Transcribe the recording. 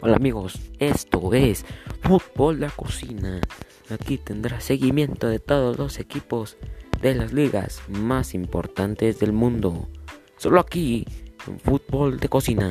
Hola amigos, esto es Fútbol de Cocina. Aquí tendrás seguimiento de todos los equipos de las ligas más importantes del mundo. Solo aquí, en Fútbol de Cocina.